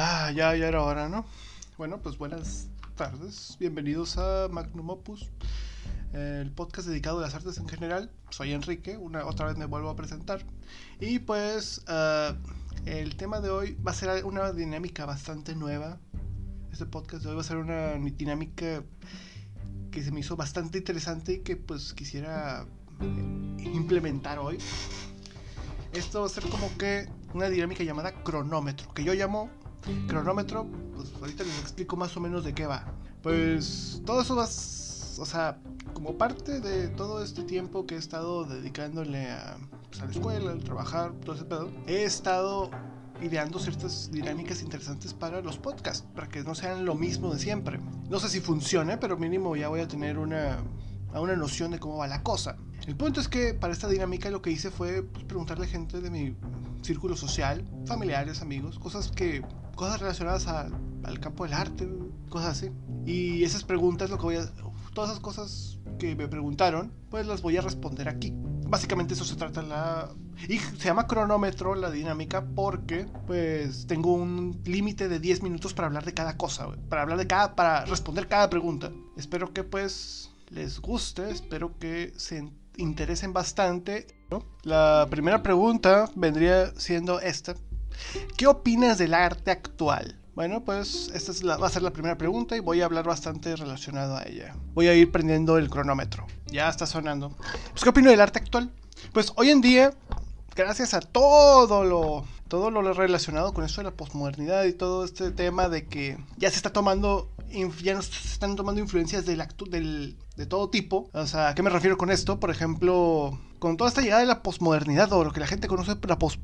Ah, ya, ya era hora, ¿no? Bueno, pues buenas tardes. Bienvenidos a Magnum Opus, el podcast dedicado a las artes en general. Soy Enrique, una, otra vez me vuelvo a presentar. Y pues ah, el tema de hoy va a ser una dinámica bastante nueva. Este podcast de hoy va a ser una dinámica que se me hizo bastante interesante y que pues quisiera eh, implementar hoy. Esto va a ser como que una dinámica llamada cronómetro, que yo llamo cronómetro, pues ahorita les explico más o menos de qué va. Pues todo eso va, o sea, como parte de todo este tiempo que he estado dedicándole a, pues, a la escuela, al trabajar, todo ese pedo, he estado ideando ciertas dinámicas interesantes para los podcasts, para que no sean lo mismo de siempre. No sé si funcione, pero mínimo ya voy a tener una, una noción de cómo va la cosa. El punto es que para esta dinámica lo que hice fue pues, preguntarle a gente de mi círculo social, familiares, amigos, cosas que cosas relacionadas al campo del arte, cosas así. Y esas preguntas, lo que voy a, todas esas cosas que me preguntaron, pues las voy a responder aquí. Básicamente eso se trata la y se llama cronómetro la dinámica porque pues tengo un límite de 10 minutos para hablar de cada cosa, para hablar de cada para responder cada pregunta. Espero que pues les guste, espero que se interesen bastante. La primera pregunta vendría siendo esta. ¿Qué opinas del arte actual? Bueno, pues esta va a ser la primera pregunta y voy a hablar bastante relacionado a ella. Voy a ir prendiendo el cronómetro. Ya está sonando. Pues, ¿Qué opino del arte actual? Pues hoy en día, gracias a todo lo, todo lo relacionado con eso de la posmodernidad y todo este tema de que ya se está tomando ya nos están tomando influencias del, del, de todo tipo. O sea, ¿a qué me refiero con esto? Por ejemplo, con toda esta llegada de la posmodernidad o lo que la gente conoce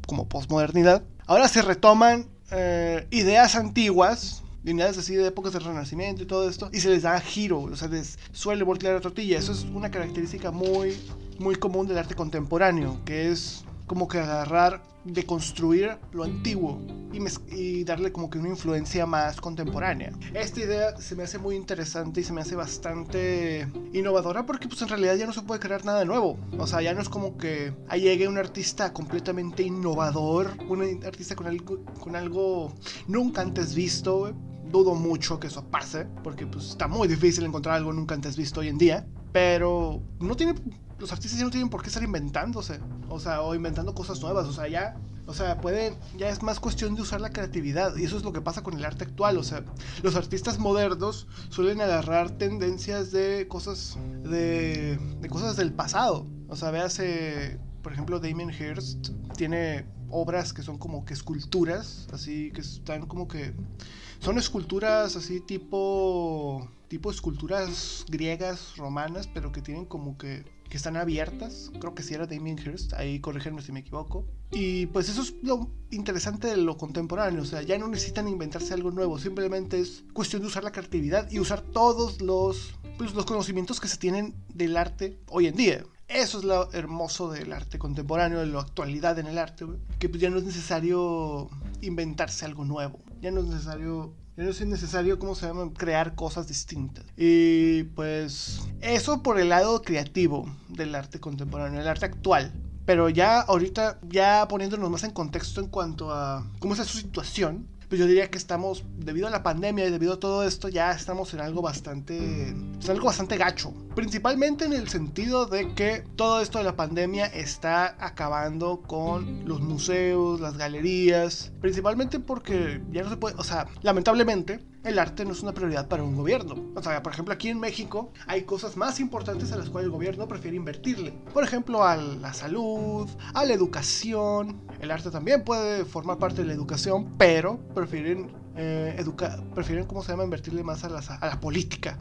como posmodernidad, ahora se retoman eh, ideas antiguas ideas así de épocas del Renacimiento y todo esto, y se les da giro, o sea, les suele voltear la tortilla. Eso es una característica muy, muy común del arte contemporáneo, que es como que agarrar, de construir lo antiguo y, darle como que una influencia más contemporánea. Esta idea se me hace muy interesante y se me hace bastante innovadora porque pues en realidad ya no se puede crear nada nuevo. O sea, ya no es como que ahí llegue un artista completamente innovador, un artista con algo, con algo nunca antes visto. Dudo mucho que eso pase porque pues está muy difícil encontrar algo nunca antes visto hoy en día. Pero no tiene los artistas ya no tienen por qué estar inventándose, o sea, o inventando cosas nuevas, o sea, ya, o sea, pueden, ya es más cuestión de usar la creatividad, y eso es lo que pasa con el arte actual, o sea, los artistas modernos suelen agarrar tendencias de cosas, de, de cosas del pasado, o sea, véase, por ejemplo, Damien Hirst tiene obras que son como que esculturas, así que están como que son esculturas así tipo tipo esculturas griegas, romanas, pero que tienen como que que están abiertas. Creo que si era Damien Hirst, ahí corrígenme si me equivoco. Y pues eso es lo interesante de lo contemporáneo, o sea, ya no necesitan inventarse algo nuevo, simplemente es cuestión de usar la creatividad y usar todos los, pues, los conocimientos que se tienen del arte hoy en día. Eso es lo hermoso del arte contemporáneo, de la actualidad en el arte, que pues ya no es necesario inventarse algo nuevo, ya no es necesario es necesario, ¿cómo se llama? Crear cosas distintas. Y pues eso por el lado creativo del arte contemporáneo, el arte actual. Pero ya ahorita, ya poniéndonos más en contexto en cuanto a cómo es su situación, pues yo diría que estamos, debido a la pandemia y debido a todo esto, ya estamos en algo bastante, en algo bastante gacho. Principalmente en el sentido de que todo esto de la pandemia está acabando con los museos, las galerías, principalmente porque ya no se puede, o sea, lamentablemente el arte no es una prioridad para un gobierno. O sea, por ejemplo, aquí en México hay cosas más importantes a las cuales el gobierno prefiere invertirle. Por ejemplo, a la salud, a la educación. El arte también puede formar parte de la educación, pero prefieren eh, prefieren, ¿cómo se llama?, invertirle más a la, a la política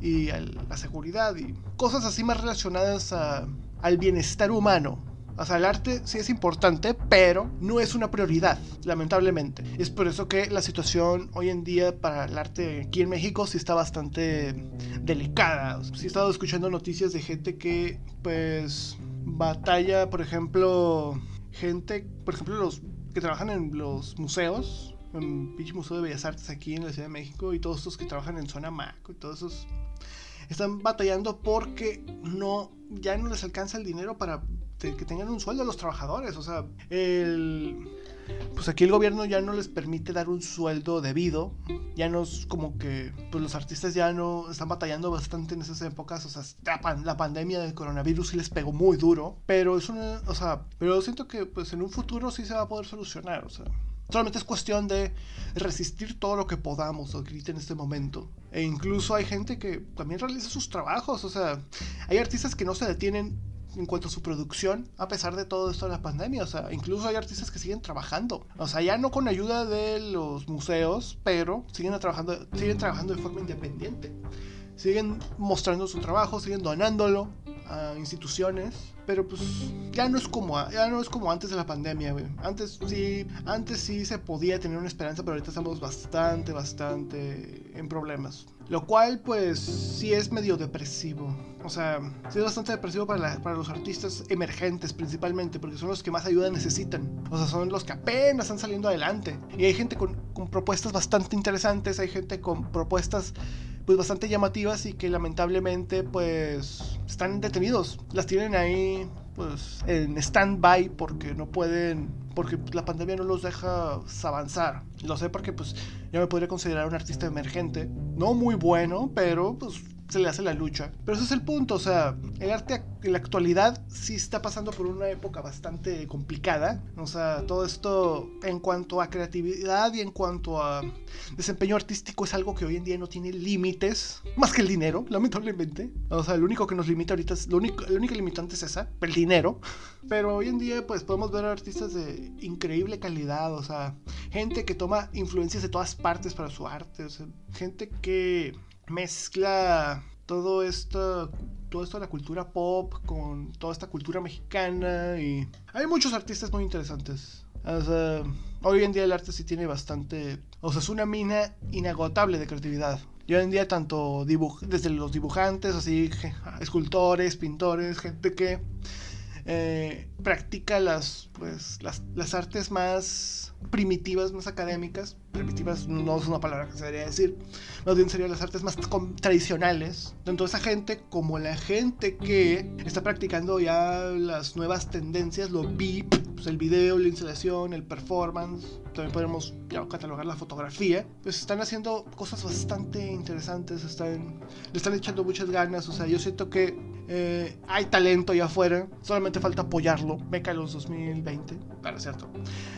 y a la seguridad y cosas así más relacionadas al bienestar humano. O sea, el arte sí es importante, pero no es una prioridad, lamentablemente. Es por eso que la situación hoy en día para el arte aquí en México sí está bastante delicada. Sí he estado escuchando noticias de gente que, pues, batalla, por ejemplo, gente, por ejemplo, los que trabajan en los museos, en el Museo de Bellas Artes aquí en la Ciudad de México y todos estos que trabajan en zona Maco y todos esos están batallando porque no ya no les alcanza el dinero para que tengan un sueldo a los trabajadores. O sea, el, pues aquí el gobierno ya no les permite dar un sueldo debido. Ya no es como que pues los artistas ya no están batallando bastante en esas épocas. O sea, la, pandemia del coronavirus sí les pegó muy duro. Pero es una, o sea, pero siento que pues en un futuro sí se va a poder solucionar. O sea, Solamente es cuestión de resistir todo lo que podamos ahorita en este momento. E incluso hay gente que también realiza sus trabajos. O sea, hay artistas que no se detienen en cuanto a su producción a pesar de todo esto de la pandemia. O sea, incluso hay artistas que siguen trabajando. O sea, ya no con ayuda de los museos, pero siguen trabajando, siguen trabajando de forma independiente. Siguen mostrando su trabajo, siguen donándolo a instituciones, pero pues ya no es como ya no es como antes de la pandemia, güey. Antes sí, antes sí se podía tener una esperanza, pero ahorita estamos bastante bastante en problemas. Lo cual pues sí es medio depresivo. O sea, sí es bastante depresivo para, para los artistas emergentes principalmente, porque son los que más ayuda necesitan. O sea, son los que apenas están saliendo adelante. Y hay gente con, con propuestas bastante interesantes, hay gente con propuestas pues bastante llamativas y que lamentablemente pues están detenidos. Las tienen ahí pues en stand-by porque no pueden, porque la pandemia no los deja avanzar. Lo sé porque pues yo me podría considerar un artista emergente, no muy bueno, pero pues se le hace la lucha. Pero ese es el punto, o sea, el arte en la actualidad sí está pasando por una época bastante complicada. O sea, todo esto en cuanto a creatividad y en cuanto a desempeño artístico es algo que hoy en día no tiene límites, más que el dinero, lamentablemente. O sea, el único que nos limita ahorita es, lo único, el único limitante es esa, el dinero. Pero hoy en día pues podemos ver artistas de increíble calidad, o sea, gente que toma influencias de todas partes para su arte, o sea, gente que mezcla todo esto, todo esto de la cultura pop con toda esta cultura mexicana y hay muchos artistas muy interesantes. hoy en día el arte sí tiene bastante, o sea, es una mina inagotable de creatividad. Y hoy en día tanto desde los dibujantes, así, escultores, pintores, gente que eh, practica las, pues, las, las artes más primitivas, más académicas. Primitivas no es una palabra que se debería decir. Más bien serían las artes más tradicionales. Tanto esa gente como la gente que está practicando ya las nuevas tendencias, lo VIP, pues el video, la instalación, el performance. También podemos catalogar la fotografía. Pues están haciendo cosas bastante interesantes. Están, le están echando muchas ganas. O sea, yo siento que eh, hay talento allá afuera, solamente falta apoyarlo. Meca los 2020, claro, cierto.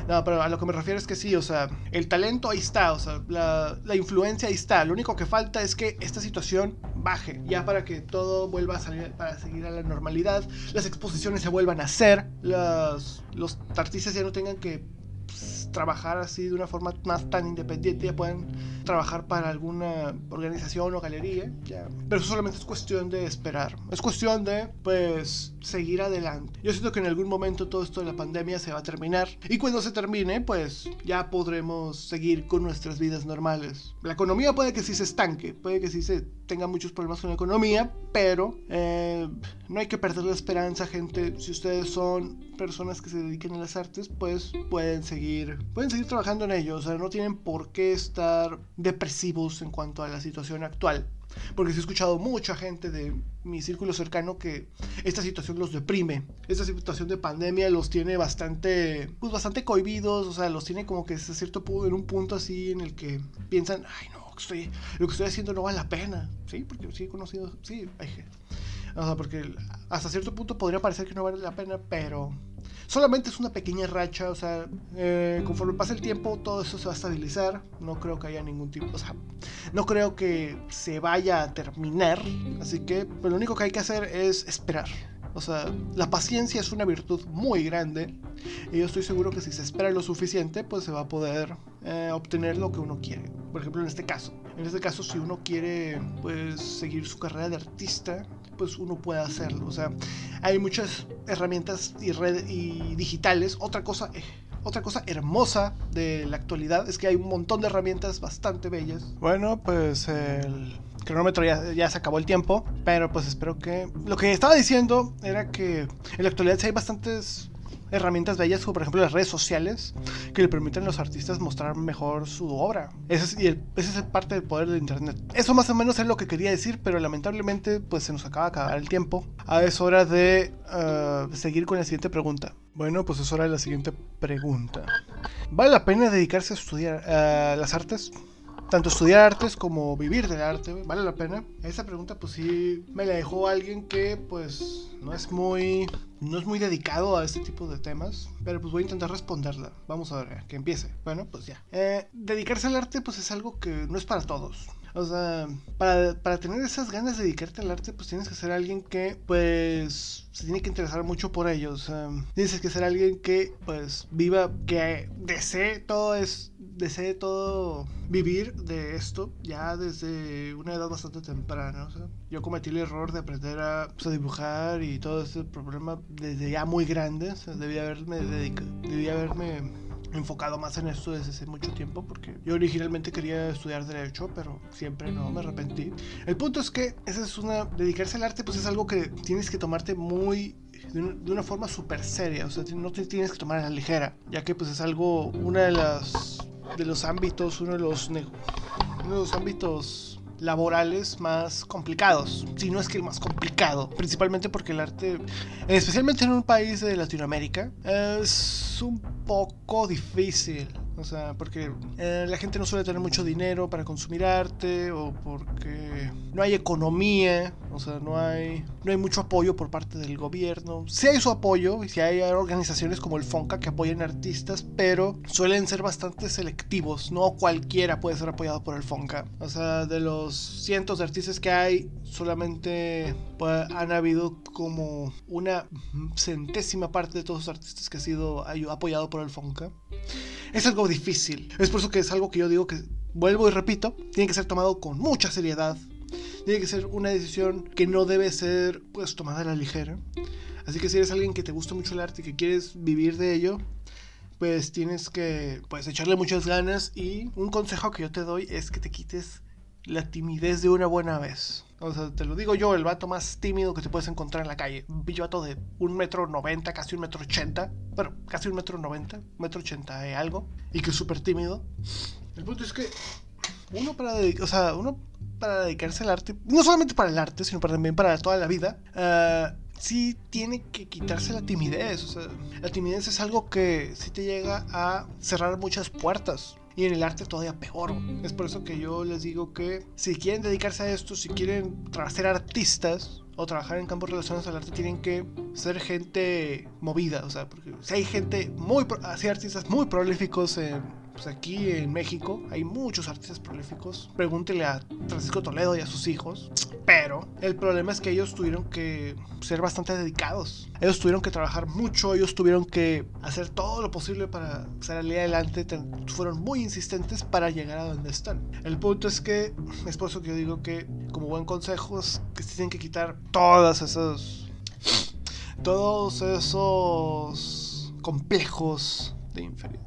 No, pero a lo que me refiero es que sí, o sea, el talento ahí está, o sea, la, la influencia ahí está. Lo único que falta es que esta situación baje, ya para que todo vuelva a salir, para seguir a la normalidad, las exposiciones se vuelvan a hacer, los, los artistas ya no tengan que trabajar así de una forma más tan independiente, ya pueden trabajar para alguna organización o galería, ya. Pero eso solamente es cuestión de esperar, es cuestión de, pues, seguir adelante. Yo siento que en algún momento todo esto de la pandemia se va a terminar y cuando se termine, pues, ya podremos seguir con nuestras vidas normales. La economía puede que sí se estanque, puede que sí se tenga muchos problemas con la economía, pero eh, no hay que perder la esperanza, gente. Si ustedes son personas que se dediquen a las artes, pues pueden seguir, pueden seguir trabajando en ello. O sea, no tienen por qué estar depresivos en cuanto a la situación actual. Porque sí he escuchado mucha gente de mi círculo cercano que esta situación los deprime. Esta situación de pandemia los tiene bastante, pues bastante cohibidos. O sea, los tiene como que a cierto punto, en un punto así en el que piensan, ay no, estoy, lo que estoy haciendo no vale la pena. Sí, porque sí he conocido, sí, hay O sea, porque hasta cierto punto podría parecer que no vale la pena, pero solamente es una pequeña racha, o sea, eh, conforme pasa el tiempo todo eso se va a estabilizar, no creo que haya ningún tipo, o sea, no creo que se vaya a terminar, así que pues, lo único que hay que hacer es esperar. O sea, la paciencia es una virtud muy grande y yo estoy seguro que si se espera lo suficiente, pues se va a poder eh, obtener lo que uno quiere. Por ejemplo, en este caso. En este caso, si uno quiere, pues, seguir su carrera de artista, pues uno puede hacerlo. O sea, hay muchas herramientas y, y digitales. Otra cosa, eh, otra cosa hermosa de la actualidad es que hay un montón de herramientas bastante bellas. Bueno, pues el cronómetro ya, ya, se acabó el tiempo, pero pues espero que... Lo que estaba diciendo era que en la actualidad sí hay bastantes herramientas bellas como por ejemplo las redes sociales que le permiten a los artistas mostrar mejor su obra. Ese es, y el, ese es parte del poder de internet. Eso más o menos es lo que quería decir, pero lamentablemente pues se nos acaba de acabar el tiempo. Ahora es hora de uh, seguir con la siguiente pregunta. Bueno, pues es hora de la siguiente pregunta. ¿Vale la pena dedicarse a estudiar las artes? Tanto estudiar artes como vivir del arte, ¿vale la pena? Esa pregunta pues sí me la dejó alguien que pues no es muy no es muy dedicado a este tipo de temas, pero pues voy a intentar responderla. Vamos a ver, que empiece. Bueno, pues ya. Eh, dedicarse al arte pues es algo que no es para todos. O sea, para, para, tener esas ganas de dedicarte al arte, pues tienes que ser alguien que, pues, se tiene que interesar mucho por ello. O sea, tienes que ser alguien que, pues, viva, que desee todo es, desee todo vivir de esto ya desde una edad bastante temprana. O sea, yo cometí el error de aprender a, pues, a dibujar y todo ese problema desde ya muy grande. O sea, debía haberme dedicado, debía haberme enfocado más en esto desde hace mucho tiempo porque yo originalmente quería estudiar derecho pero siempre no me arrepentí el punto es que esa es una dedicarse al arte pues es algo que tienes que tomarte muy de una, forma súper seria o sea no te tienes que tomar a la ligera ya que pues es algo una de las de los ámbitos uno de los uno de los ámbitos laborales más complicados, si no es que el más complicado, principalmente porque el arte, especialmente en un país de Latinoamérica, es un poco difícil. O sea, porque eh, la gente no suele tener mucho dinero para consumir arte o porque no hay economía, o sea, no hay, no hay mucho apoyo por parte del gobierno. Sí hay su apoyo y sí hay organizaciones como el FONCA que apoyan artistas, pero suelen ser bastante selectivos. No cualquiera puede ser apoyado por el FONCA. O sea, de los cientos de artistas que hay, solamente pues, han habido como una centésima parte de todos los artistas que ha sido apoyado por el FONCA. Es algo difícil. Es por eso que es algo que yo digo que, vuelvo y repito, tiene que ser tomado con mucha seriedad. Tiene que ser una decisión que no debe ser pues tomada a la ligera. Así que si eres alguien que te gusta mucho el arte y que quieres vivir de ello, pues tienes que pues echarle muchas ganas y un consejo que yo te doy es que te quites la timidez de una buena vez. O sea, te lo digo yo, el vato más tímido que te puedes encontrar en la calle. Un vato de un metro noventa, casi un metro ochenta. Bueno, casi un metro noventa, metro ochenta y algo. Y que es súper tímido. El punto es que uno para, o sea, uno para dedicarse al arte, no solamente para el arte, sino también para toda la vida, uh, sí tiene que quitarse la timidez. O sea, la timidez es algo que sí te llega a cerrar muchas puertas y en el arte todavía peor. Es por eso que yo les digo que si quieren dedicarse a esto, si quieren ser artistas o trabajar en campos relacionados al arte, tienen que ser gente movida. O sea, porque si hay gente muy, hay artistas muy prolíficos en pues aquí en México hay muchos artistas prolíficos. Pregúntele a Francisco Toledo y a sus hijos. Pero el problema es que ellos tuvieron que ser bastante dedicados. Ellos tuvieron que trabajar mucho, ellos tuvieron que hacer todo lo posible para salir adelante. Fueron muy insistentes para llegar a donde están. El punto es que es por eso que yo digo que como buen consejo es que se tienen que quitar todas esas todos esos complejos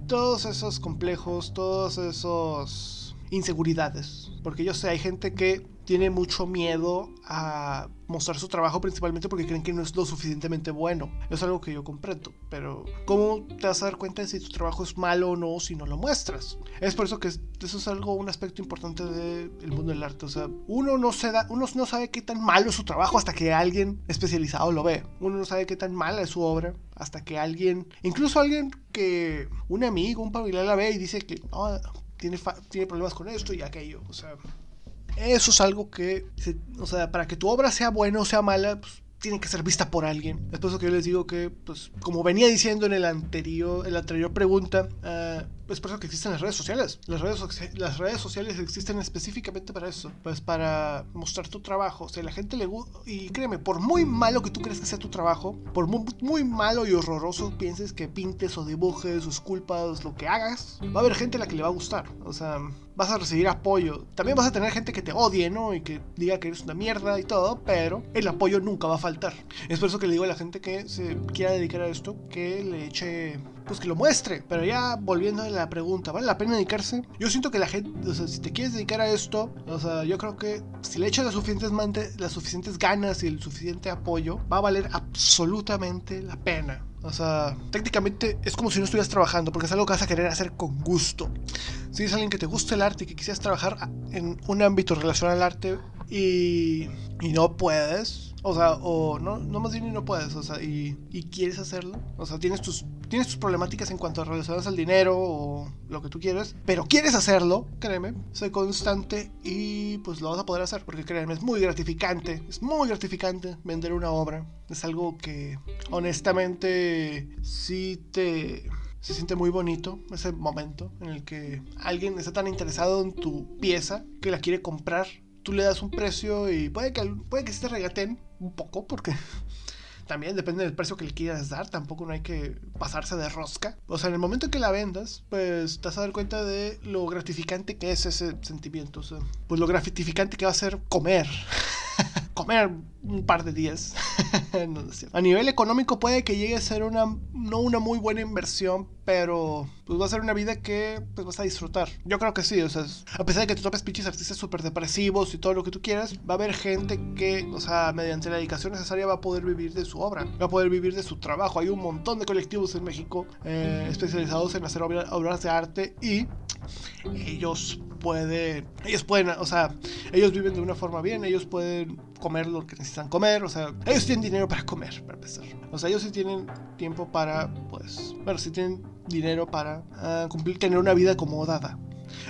todos esos complejos, todos esos inseguridades. Porque yo sé, hay gente que tiene mucho miedo a mostrar su trabajo principalmente porque creen que no es lo suficientemente bueno. Es algo que yo comprendo, pero ¿cómo te vas a dar cuenta de si tu trabajo es malo o no si no lo muestras? Es por eso que eso es algo, un aspecto importante del mundo del arte. O sea, uno no, se da, uno no sabe qué tan malo es su trabajo hasta que alguien especializado lo ve. Uno no sabe qué tan mala es su obra hasta que alguien, incluso alguien que un amigo, un familiar la ve y dice que tiene, tiene problemas con esto y aquello. O sea, eso es algo que, o sea, para que tu obra sea buena o sea mala, pues, tiene que ser vista por alguien. Es por eso que yo les digo que, pues, como venía diciendo en el anterior, en la anterior pregunta, uh, es por eso que existen las redes sociales. Las redes, las redes sociales existen específicamente para eso, pues para mostrar tu trabajo. O sea, la gente le gusta, y créeme, por muy malo que tú crees que sea tu trabajo, por muy, muy malo y horroroso pienses que pintes o dibujes o esculpas, lo que hagas, va a haber gente a la que le va a gustar. O sea, vas a recibir apoyo. También vas a tener gente que te odie, ¿no? Y que diga que eres una mierda y todo, pero el apoyo nunca va a faltar. Es por eso que le digo a la gente que se quiera dedicar a esto, que le eche pues que lo muestre. Pero ya volviendo a la pregunta, ¿vale la pena dedicarse? Yo siento que la gente, o sea, si te quieres dedicar a esto, o sea, yo creo que si le echas las suficientes, las suficientes ganas y el suficiente apoyo, va a valer absolutamente la pena. O sea, técnicamente es como si no estuvieras trabajando, porque es algo que vas a querer hacer con gusto. Si es alguien que te gusta el arte y que quisieras trabajar en un ámbito relacionado al arte y, y no puedes, O sea, o no, no más bien y no puedes, o sea, y, y quieres hacerlo. O sea, tienes tus, tienes tus problemáticas en cuanto a relacionadas al dinero o lo que tú quieres, pero quieres hacerlo, créeme, sé constante y pues lo vas a poder hacer, porque créeme, es muy gratificante, es muy gratificante vender una obra. Es algo que honestamente sí te se siente muy bonito ese momento en el que alguien está tan interesado en tu pieza que la quiere comprar. Tú le das un precio y puede que, puede que se te regaten un poco porque también depende del precio que le quieras dar, tampoco no hay que pasarse de rosca. O sea, en el momento en que la vendas, pues te vas a dar cuenta de lo gratificante que es ese sentimiento. O sea, pues lo gratificante que va a ser comer. comer un par de días. a nivel económico puede que llegue a ser una no una muy buena inversión, pero pues va a ser una vida que pues vas a disfrutar. Yo creo que sí, o sea, a pesar de que tú topes pinches artistas súper depresivos y todo lo que tú quieras, va a haber gente que, o sea, mediante la dedicación necesaria va a poder vivir de su obra, va a poder vivir de su trabajo. Hay un montón de colectivos en México eh, especializados en hacer obras de arte y ellos pueden, ellos pueden, o sea, ellos viven de una forma bien, ellos pueden comer lo que necesitan comer, o sea, ellos tienen dinero para comer, para empezar. O sea, ellos sí tienen tiempo para, pues, bueno, sí tienen dinero para uh, cumplir, tener una vida acomodada.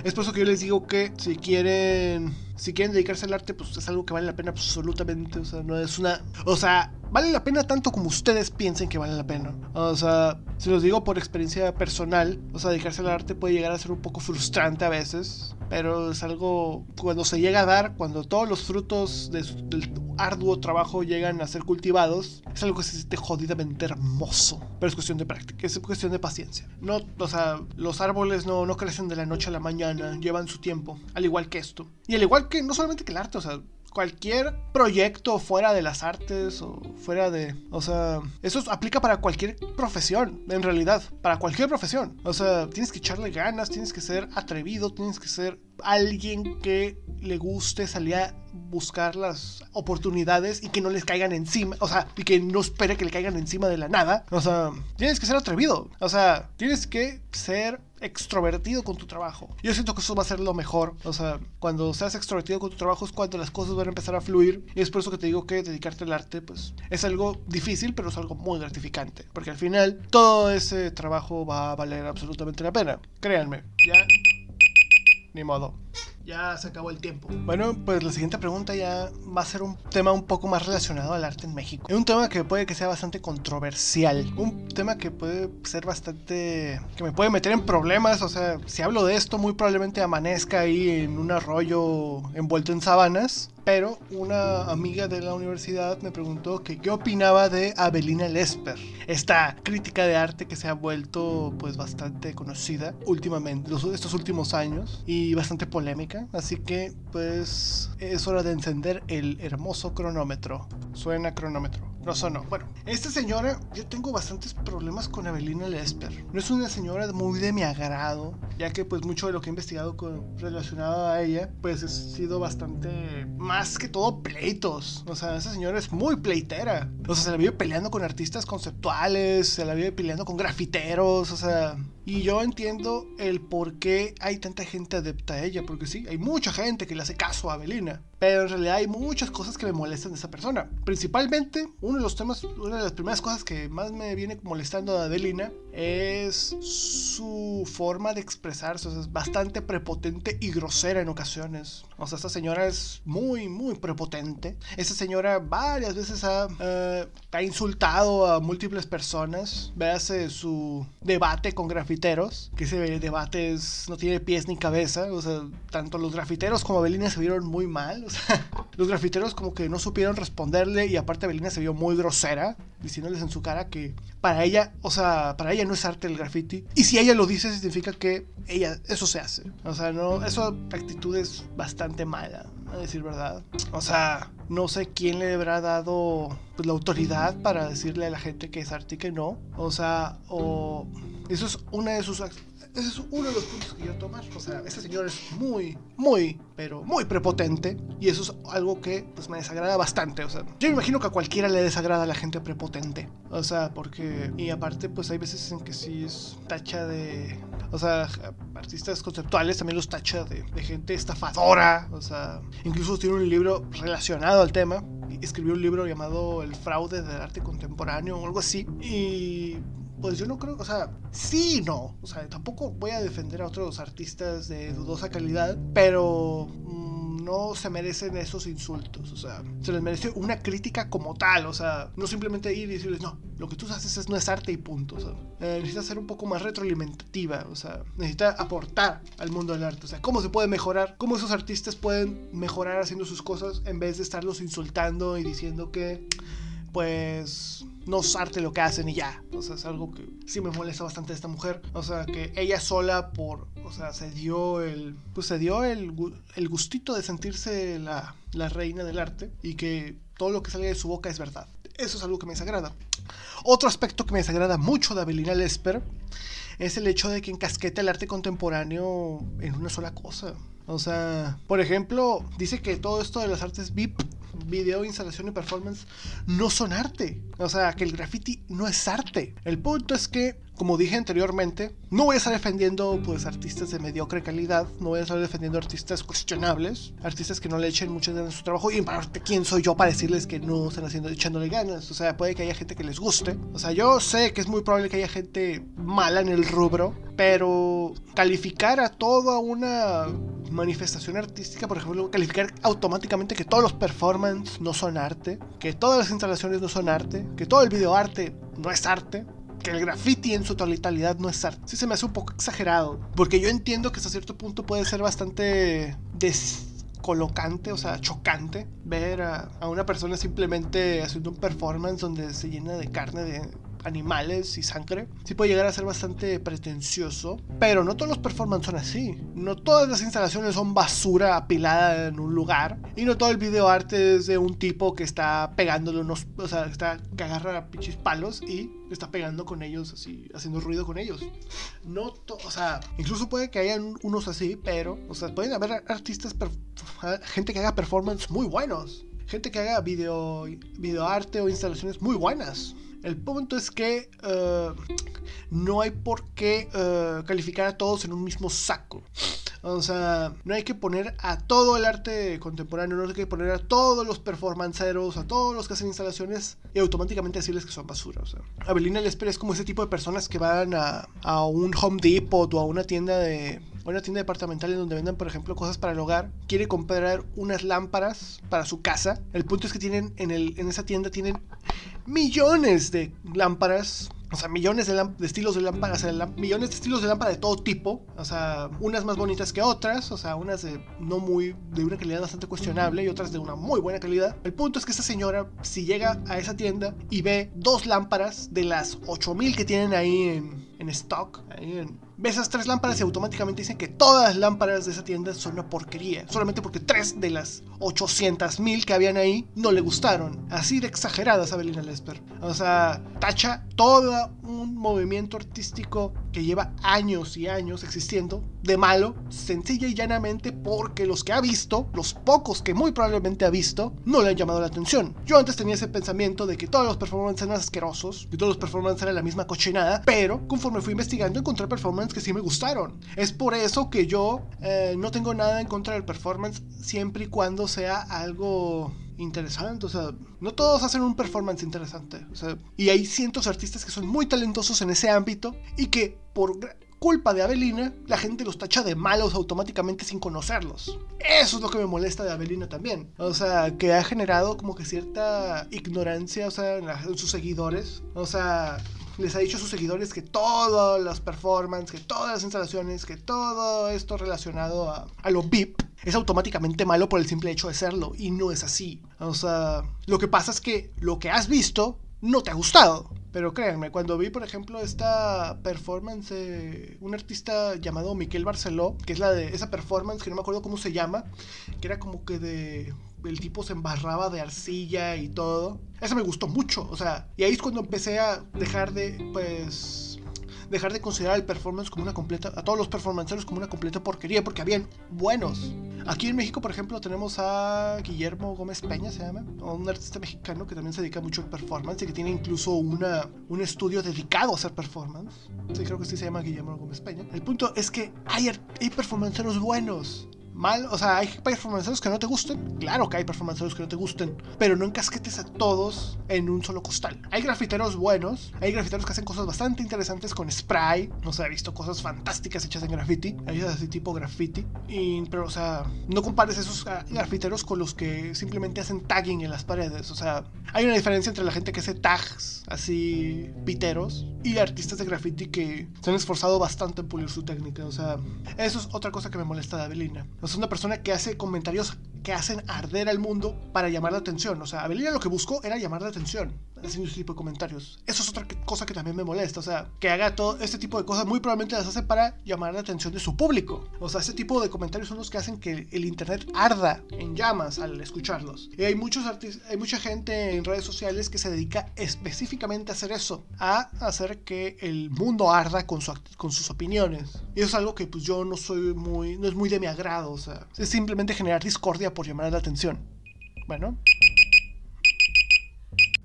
Es por eso que yo les digo que si quieren si quieren dedicarse al arte, pues es algo que vale la pena absolutamente. O sea, no es una. O sea, vale la pena tanto como ustedes piensen que vale la pena. O sea, si los digo por experiencia personal, o sea, dedicarse al arte puede llegar a ser un poco frustrante a veces. Pero es algo. Cuando se llega a dar, cuando todos los frutos de del arduo trabajo llegan a ser cultivados, es algo que se siente jodidamente hermoso. Pero es cuestión de práctica, es cuestión de paciencia. No, o sea, los árboles no, no crecen de la noche a la mañana, llevan su tiempo, al igual que esto. Y al que, no solamente que el arte, o sea, cualquier proyecto fuera de las artes o fuera de... O sea, eso aplica para cualquier profesión, en realidad, para cualquier profesión. O sea, tienes que echarle ganas, tienes que ser atrevido, tienes que ser alguien que le guste salir a buscar las oportunidades y que no les caigan encima, o sea, y que no espere que le caigan encima de la nada. O sea, tienes que ser atrevido, o sea, tienes que ser extrovertido con tu trabajo. Yo siento que eso va a ser lo mejor. O sea, cuando seas extrovertido con tu trabajo es cuando las cosas van a empezar a fluir. Y es por eso que te digo que dedicarte al arte, pues, es algo difícil, pero es algo muy gratificante. Porque al final, todo ese trabajo va a valer absolutamente la pena. Créanme, ya. Ni modo ya se acabó el tiempo. Bueno, pues la siguiente pregunta ya va a ser un tema un poco más relacionado al arte en México. Es un tema que puede que sea bastante controversial. Un tema que puede ser bastante... que me puede meter en problemas. O sea, si hablo de esto, muy probablemente amanezca ahí en un arroyo envuelto en sabanas. Pero una amiga de la universidad me preguntó que qué opinaba de Abelina Lesper, esta crítica de arte que se ha vuelto pues bastante conocida últimamente, estos últimos años y bastante polémica. Así que pues es hora de encender el hermoso cronómetro. Suena cronómetro. No sonó. Bueno, esta señora, yo tengo bastantes problemas con Abelina Lesper. No es una señora muy de mi agrado, ya que pues mucho de lo que he investigado con, relacionado a ella, pues ha sido bastante más que todo pleitos. O sea, esa señora es muy pleitera. O sea, se la vive peleando con artistas conceptuales, se la vive peleando con grafiteros, o sea, y yo entiendo el por qué hay tanta gente adepta a ella, porque sí, hay mucha gente que le hace caso a Abelina, pero en realidad hay muchas cosas que me molestan de esa persona. Principalmente, uno de los temas, una de las primeras cosas que más me viene molestando a Adelina es su forma de expresarse, o sea, es bastante prepotente y grosera en ocasiones. O sea, esta señora es muy, muy prepotente. Esta señora varias veces ha, eh, ha insultado a múltiples personas. Véase su debate con grafiteros que ese debate no tiene pies ni cabeza, o sea, tanto los grafiteros como Belina se vieron muy mal, o sea, los grafiteros como que no supieron responderle y aparte Belina se vio muy grosera, diciéndoles en su cara que para ella, o sea, para ella no es arte el graffiti, y si ella lo dice significa que ella, eso se hace, o sea, no, eso actitud es bastante mala, a decir verdad, o sea, no sé quién le habrá dado pues, la autoridad para decirle a la gente que es arte y que no, o sea, o eso es una de sus ese es uno de los puntos que yo tomar. O sea, este señor es muy, muy, pero muy prepotente. Y eso es algo que pues me desagrada bastante. O sea, yo me imagino que a cualquiera le desagrada a la gente prepotente. O sea, porque... Y aparte, pues hay veces en que sí es tacha de... O sea, artistas conceptuales también los tacha de, de gente estafadora. O sea, incluso tiene un libro relacionado al tema escribió un libro llamado El fraude del arte contemporáneo o algo así. Y pues yo no creo, o sea, sí y no. O sea, tampoco voy a defender a otros artistas de dudosa calidad, pero mm, no se merecen esos insultos. O sea, se les merece una crítica como tal. O sea, no simplemente ir y decirles, no, lo que tú haces es, no es arte y punto. O sea, eh, necesita ser un poco más retroalimentativa. O sea, necesita aportar al mundo del arte. O sea, cómo se puede mejorar, cómo esos artistas pueden mejorar haciendo sus cosas en vez de estarlos insultando y diciendo que pues no arte lo que hacen y ya. O sea, es algo que sí me molesta bastante de esta mujer. O sea, que ella sola por, o sea, se dio el, pues se dio el, el gustito de sentirse la, la reina del arte y que todo lo que sale de su boca es verdad. Eso es algo que me desagrada. Otro aspecto que me desagrada mucho de Abelina Lesper es el hecho de que encasqueta el arte contemporáneo en una sola cosa. O sea, por ejemplo, dice que todo esto de las artes VIP video, instalación y performance no son arte. O sea, que el graffiti no es arte. El punto es que, como dije anteriormente, no voy a estar defendiendo pues artistas de mediocre calidad, no voy a estar defendiendo artistas cuestionables, artistas que no le echen muchas ganas a su trabajo y en parte quién soy yo para decirles que no están haciendo echándole ganas. O sea, puede que haya gente que les guste. O sea, yo sé que es muy probable que haya gente mala en el rubro, pero calificar a toda una manifestación artística, por ejemplo, calificar automáticamente que todos los performances no son arte, que todas las instalaciones no son arte, que todo el videoarte no es arte, que el graffiti en su totalidad no es arte. Sí se me hace un poco exagerado, porque yo entiendo que hasta cierto punto puede ser bastante descolocante, o sea, chocante, ver a, a una persona simplemente haciendo un performance donde se llena de carne de animales y sangre, sí puede llegar a ser bastante pretencioso, pero no todos los performances son así. No todas las instalaciones son basura apilada en un lugar, y no todo el video arte es de un tipo que está pegándole unos, o sea, está, que agarra pinches palos y está pegando con ellos, así, haciendo ruido con ellos. No, o sea, incluso puede que hayan unos así, pero, o sea, pueden haber artistas, gente que haga performances muy buenos. Gente que haga video, video arte o instalaciones muy buenas. El punto es que eh, no hay por qué eh, calificar a todos en un mismo saco. O sea, no hay que poner a todo el arte contemporáneo, no hay que poner a todos los performanceros, a todos los que hacen instalaciones y automáticamente decirles que son basura. O sea, Abelina Lesper es como ese tipo de personas que van a, a un Home Depot o a una tienda de una tienda departamental en donde vendan, por ejemplo, cosas para el hogar, quiere comprar unas lámparas para su casa. El punto es que tienen en, el, en esa tienda tienen millones de lámparas o sea, millones de, estilos de lámparas, millones de estilos de lámpara de todo tipo. O sea, unas más bonitas que otras, o sea, unas de no muy, de una calidad bastante cuestionable y otras de una muy buena calidad. El punto es que esta señora, si llega a esa tienda y ve dos lámparas de las 8000 que tienen ahí en, en stock, ahí en Ve esas tres lámparas y automáticamente dicen que todas las lámparas de esa tienda son una porquería. Solamente porque tres de las 800 mil que habían ahí no le gustaron. Así de exageradas Abelina Lesper. O sea, tacha todo un movimiento artístico que lleva años y años existiendo de malo, sencilla y llanamente porque los que ha visto, los pocos que muy probablemente ha visto, no le han llamado la atención. Yo antes tenía ese pensamiento de que todos los performances eran asquerosos, que todos los performances eran la misma cochinada, pero conforme fui investigando encontré performances que sí me gustaron. Es por eso que yo eh, no tengo nada en contra del performance siempre y cuando sea algo interesante. O sea, no todos hacen un performance interesante. Y hay cientos de artistas que son muy talentosos en ese ámbito y que por culpa de Avelina, la gente los tacha de malos automáticamente sin conocerlos. Eso es lo que me molesta de Avelina también. O sea, que ha generado como que cierta ignorancia, o sea, en sus seguidores. O sea, les ha dicho a sus seguidores que todas las performances, que todas las instalaciones, que todo esto relacionado a, a lo VIP es automáticamente malo por el simple hecho de serlo. Y no es así. O sea, lo que pasa es que lo que has visto no te ha gustado. Pero créanme, cuando vi, por ejemplo, esta performance de un artista llamado Miquel Barceló, que es la de esa performance que no me acuerdo cómo se llama, que era como que de. El tipo se embarraba de arcilla y todo. Esa me gustó mucho, o sea, y ahí es cuando empecé a dejar de, pues dejar de considerar el performance como una completa, a todos los performanceros como una completa porquería, porque habían buenos. Aquí en México, por ejemplo, tenemos a Guillermo Gómez Peña, se llama, un artista mexicano que también se dedica mucho al performance y que tiene incluso una, un estudio dedicado a hacer performance. Sí, creo que sí se llama Guillermo Gómez Peña. El punto es que hay, hay performanceros buenos mal, o sea, hay performanceros que no te gusten, claro que hay performanceros que no te gusten, pero no encasquetes a todos en un solo costal. Hay grafiteros buenos, hay grafiteros que hacen cosas bastante interesantes con spray, no sé, he visto cosas fantásticas hechas en graffiti, hay así tipo graffiti, y, pero o sea, no compares esos grafiteros con los que simplemente hacen tagging en las paredes, o sea, hay una diferencia entre la gente que hace tags así piteros y artistas de graffiti que se han esforzado bastante en pulir su técnica, o sea, eso es otra cosa que me molesta de Avelina. Es una persona que hace comentarios que hacen arder al mundo para llamar la atención. O sea, Avelina lo que buscó era llamar la atención haciendo ese tipo de comentarios. Eso es otra cosa que también me molesta. O sea, que haga todo este tipo de cosas muy probablemente las hace para llamar la atención de su público. O sea, ese tipo de comentarios son los que hacen que el internet arda en llamas al escucharlos. Y hay muchos hay mucha gente en redes sociales que se dedica específicamente a hacer eso, a hacer que el mundo arda con, su, con sus opiniones. Y eso es algo que pues yo no soy muy, no es muy de mi agrado. O sea, es simplemente generar discordia por llamar la atención. Bueno.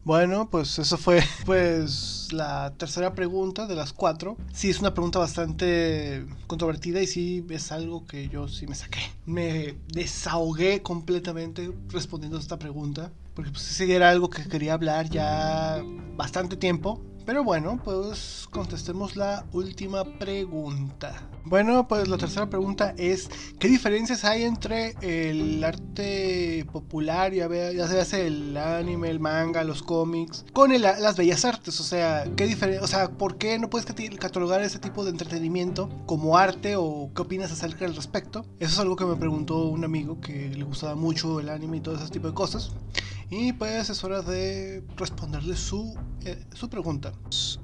Bueno, pues eso fue pues la tercera pregunta de las cuatro. Sí, es una pregunta bastante controvertida y sí es algo que yo sí me saqué. Me desahogué completamente respondiendo a esta pregunta. Porque pues sí era algo que quería hablar ya bastante tiempo. Pero bueno, pues contestemos la última pregunta. Bueno, pues la tercera pregunta es, ¿qué diferencias hay entre el arte popular, ya, ya sea el anime, el manga, los cómics, con las bellas artes? O sea, ¿qué o sea, ¿por qué no puedes catalogar ese tipo de entretenimiento como arte o qué opinas acerca del respecto? Eso es algo que me preguntó un amigo que le gustaba mucho el anime y todo ese tipo de cosas. Y pues es hora de responderle su, eh, su pregunta.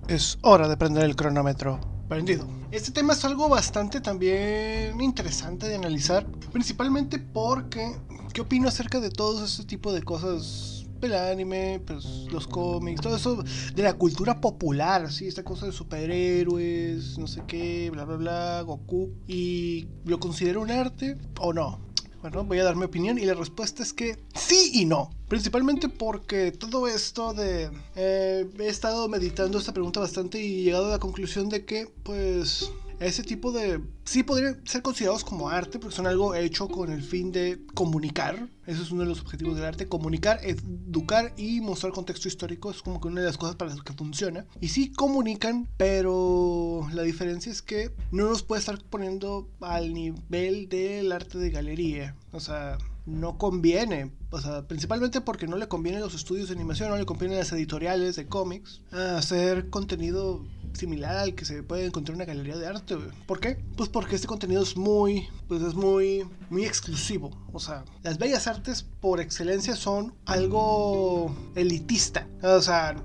Es hora de prender el cronómetro. Prendido. Este tema es algo bastante también interesante de analizar, principalmente porque, ¿qué opino acerca de todo este tipo de cosas el anime, pues los cómics, todo eso de la cultura popular, así, esta cosa de superhéroes, no sé qué, bla bla bla, Goku, y lo considero un arte o no. Bueno, voy a dar mi opinión y la respuesta es que sí y no. Principalmente porque todo esto de... Eh, he estado meditando esta pregunta bastante y he llegado a la conclusión de que, pues, ese tipo de... Sí podrían ser considerados como arte porque son algo hecho con el fin de comunicar. Eso es uno de los objetivos del arte. Comunicar, educar y mostrar contexto histórico. Es como que una de las cosas para las que funciona. Y sí comunican, pero la diferencia es que no nos puede estar poniendo al nivel del arte de galería. O sea, no conviene. O sea, principalmente porque no le conviene los estudios de animación, no le conviene a las editoriales de cómics hacer contenido similar al que se puede encontrar en una galería de arte. ¿Por qué? Pues porque este contenido es muy, pues es muy, muy exclusivo. O sea, las bellas artes por excelencia son algo elitista. O sea,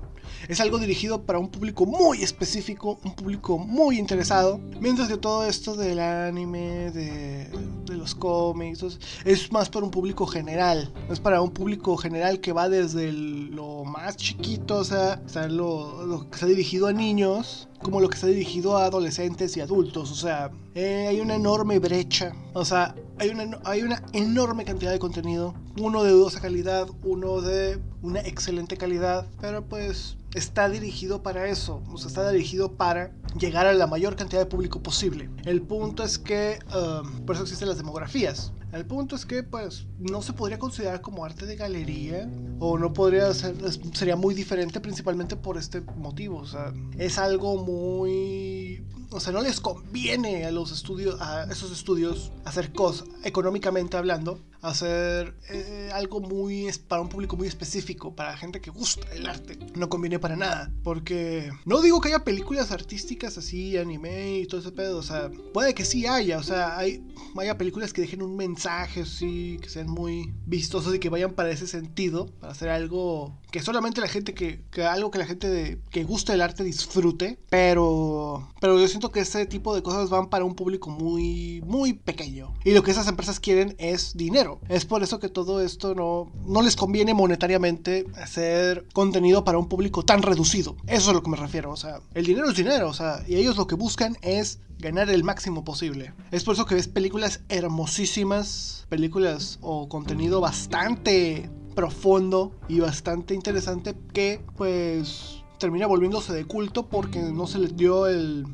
es algo dirigido para un público muy específico, un público muy interesado. Mientras que todo esto del anime, de, los cómics, es más para un público general. Es para un público general que va desde lo más chiquito, o sea, lo, lo que está dirigido a niños, como lo que está dirigido a adolescentes y adultos. O sea, eh, hay una enorme brecha. O sea, hay una, hay una enorme cantidad de contenido. Uno de dudosa calidad, uno de una excelente calidad. Pero pues está dirigido para eso. O sea, está dirigido para llegar a la mayor cantidad de público posible. El punto es que, um, por eso existen las demografías. El punto es que, pues, no se podría considerar como arte de galería o no podría ser, sería muy diferente principalmente por este motivo. O sea, es algo muy o sea, no les conviene a los estudios, a esos estudios hacer cosas, económicamente hablando, hacer eh, algo muy para un público muy específico, para gente que gusta el arte. No conviene para nada, porque no digo que haya películas artísticas así, anime y todo ese pedo, o sea, puede que sí haya, o sea, hay haya películas que dejen un mensaje así, que sean muy vistosos y que vayan para ese sentido, para hacer algo que solamente la gente que, que algo que la gente de, que gusta el arte disfrute, pero pero yo siento que ese tipo de cosas van para un público muy muy pequeño y lo que esas empresas quieren es dinero. Es por eso que todo esto no no les conviene monetariamente hacer contenido para un público tan reducido. Eso es a lo que me refiero, o sea, el dinero es dinero, o sea, y ellos lo que buscan es ganar el máximo posible. Es por eso que ves películas hermosísimas, películas o contenido bastante profundo y bastante interesante que pues termina volviéndose de culto porque no se les dio el,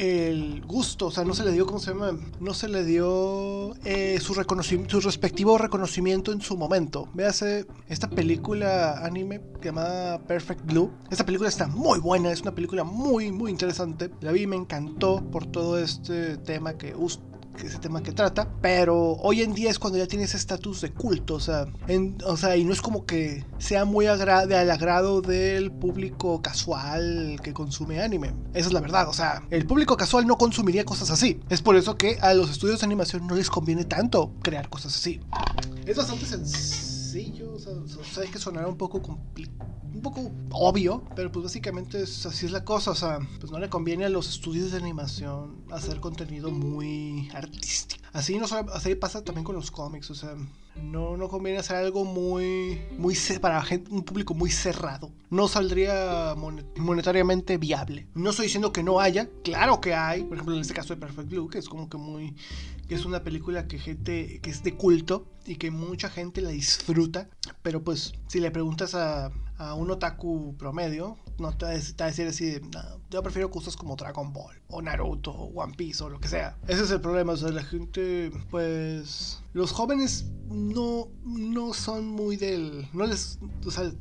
el gusto, o sea, no se le dio, ¿cómo se llama? No se le dio eh, su, reconocimiento, su respectivo reconocimiento en su momento. Véase esta película anime llamada Perfect Blue. Esta película está muy buena, es una película muy, muy interesante. La vi me encantó por todo este tema que ese tema que trata, pero hoy en día es cuando ya tiene ese estatus de culto, o sea, o sea, y no es como que sea muy de al agrado del público casual que consume anime. Esa es la verdad, o sea, el público casual no consumiría cosas así. Es por eso que a los estudios de animación no les conviene tanto crear cosas así. Es bastante sencillo, o sea, hay que sonar un poco un poco obvio, pero pues básicamente es, así es la cosa, o sea, pues no le conviene a los estudios de animación hacer contenido muy artístico. Así no así pasa también con los cómics, o sea, no, no conviene hacer algo muy, muy para gente, un público muy cerrado. No saldría monetariamente viable. No estoy diciendo que no haya, claro que hay. Por ejemplo, en este caso de Perfect Blue, que es como que muy, que es una película que gente, que es de culto y que mucha gente la disfruta. Pero pues, si le preguntas a, a un otaku promedio, no te va a decir así, yo prefiero cosas como Dragon Ball o Naruto o One Piece o lo que sea. Ese es el problema, o sea, la gente, pues, los jóvenes no, no son muy del, no les, o sea,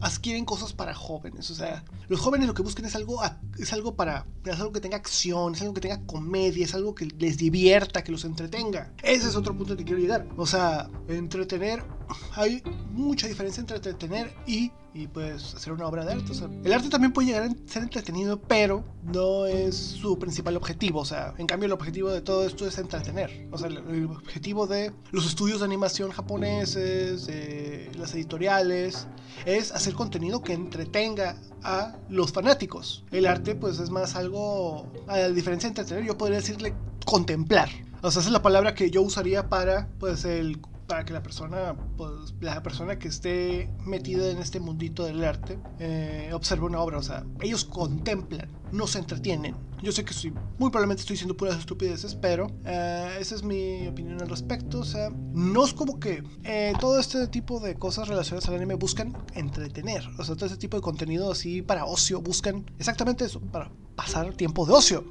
adquieren cosas para jóvenes. O sea, los jóvenes lo que buscan es algo, es algo para, es algo que tenga acción, es algo que tenga comedia, es algo que les divierta, que los entretenga. Ese es otro punto que quiero llegar. O sea, entretener, hay mucha diferencia entre entretener y y pues hacer una obra de arte. O sea, el arte también puede llegar a ser entretenido, pero no es su principal objetivo. O sea, en cambio el objetivo de todo esto es entretener. O sea, el, objetivo de los estudios de animación japoneses, de las editoriales, es hacer contenido que entretenga a los fanáticos. El arte pues es más algo, a la diferencia de entretener, yo podría decirle contemplar. O sea, esa es la palabra que yo usaría para pues el para que la persona, pues, la persona que esté metida en este mundito del arte eh, observe una obra. O sea, ellos contemplan, no se entretienen. Yo sé que soy, muy probablemente estoy diciendo puras estupideces, pero eh, esa es mi opinión al respecto. O sea, no es como que eh, todo este tipo de cosas relacionadas al anime buscan entretener. O sea, todo este tipo de contenido así para ocio buscan exactamente eso, para pasar tiempo de ocio.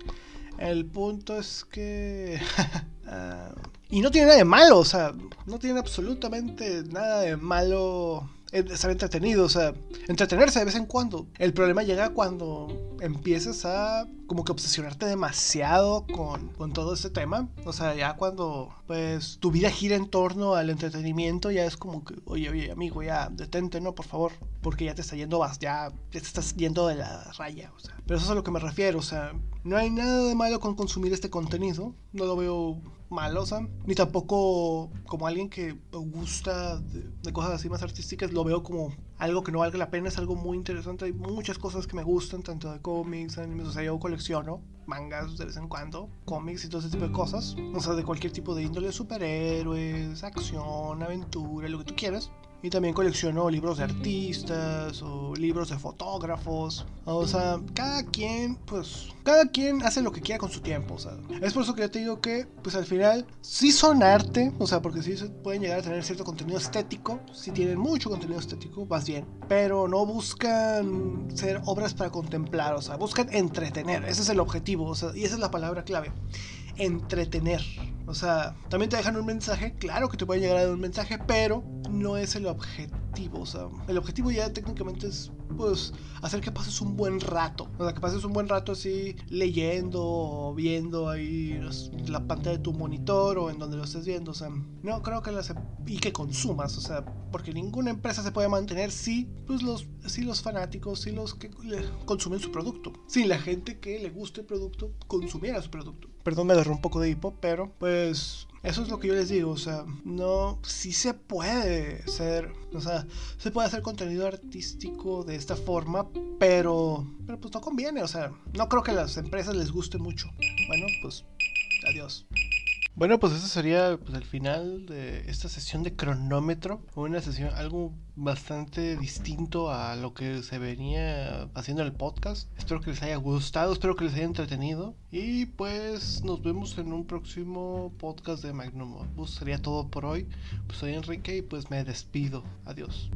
El punto es que... Ah, y no tiene nada de malo, o sea, no tiene absolutamente nada de malo estar entretenido, o sea, entretenerse de vez en cuando. El problema llega cuando empiezas a como que obsesionarte demasiado con, con todo este tema. O sea, ya cuando pues tu vida gira en torno al entretenimiento, ya es como que, oye, oye, amigo, ya detente, ¿no? Por favor, porque ya te está yendo, ya, ya te estás yendo de la raya, o sea. Pero eso es a lo que me refiero, o sea, no hay nada de malo con consumir este contenido, no lo veo malo, o sea, ni tampoco como alguien que gusta de, cosas así más artísticas, lo veo como algo que no valga la pena, es algo muy interesante, hay muchas cosas que me gustan, tanto de cómics, animes, o sea, yo colecciono mangas de vez en cuando, cómics y todo ese tipo de cosas, o sea, de cualquier tipo de índole, superhéroes, acción, aventura, lo que tú quieras. Y también colecciono libros de artistas o libros de fotógrafos. O sea, cada quien, pues, cada quien hace lo que quiera con su tiempo. O sea, es por eso que yo te digo que, pues al final, sí son arte. O sea, porque sí pueden llegar a tener cierto contenido estético. Sí tienen mucho contenido estético, más bien. Pero no buscan ser obras para contemplar. O sea, buscan entretener. Ese es el objetivo. O sea, y esa es la palabra clave. Entretener. O sea, también te dejan un mensaje, claro que te puede llegar a dar un mensaje, pero no es el objetivo. O sea, el objetivo ya técnicamente es, pues, hacer que pases un buen rato. O sea, que pases un buen rato así leyendo o viendo ahí la pantalla de tu monitor o en donde lo estés viendo. O sea, no creo que las... y que consumas, o sea, porque ninguna empresa se puede mantener si, pues, los, si los fanáticos, si los que consumen su producto. Si la gente que le guste el producto consumiera su producto. Perdón, me agarró un poco de hipo, pero pues eso es lo que yo les digo, o sea, no, sí se puede ser, o sea, se puede hacer contenido artístico de esta forma, pero, pero pues no conviene, o sea, no creo que a las empresas les guste mucho. Bueno, pues, adiós. Bueno, pues eso sería pues, el final de esta sesión de cronómetro. Una sesión, algo bastante distinto a lo que se venía haciendo en el podcast. Espero que les haya gustado, espero que les haya entretenido. Y pues nos vemos en un próximo podcast de Magnum. Pues sería todo por hoy. Pues soy Enrique y pues me despido. Adiós.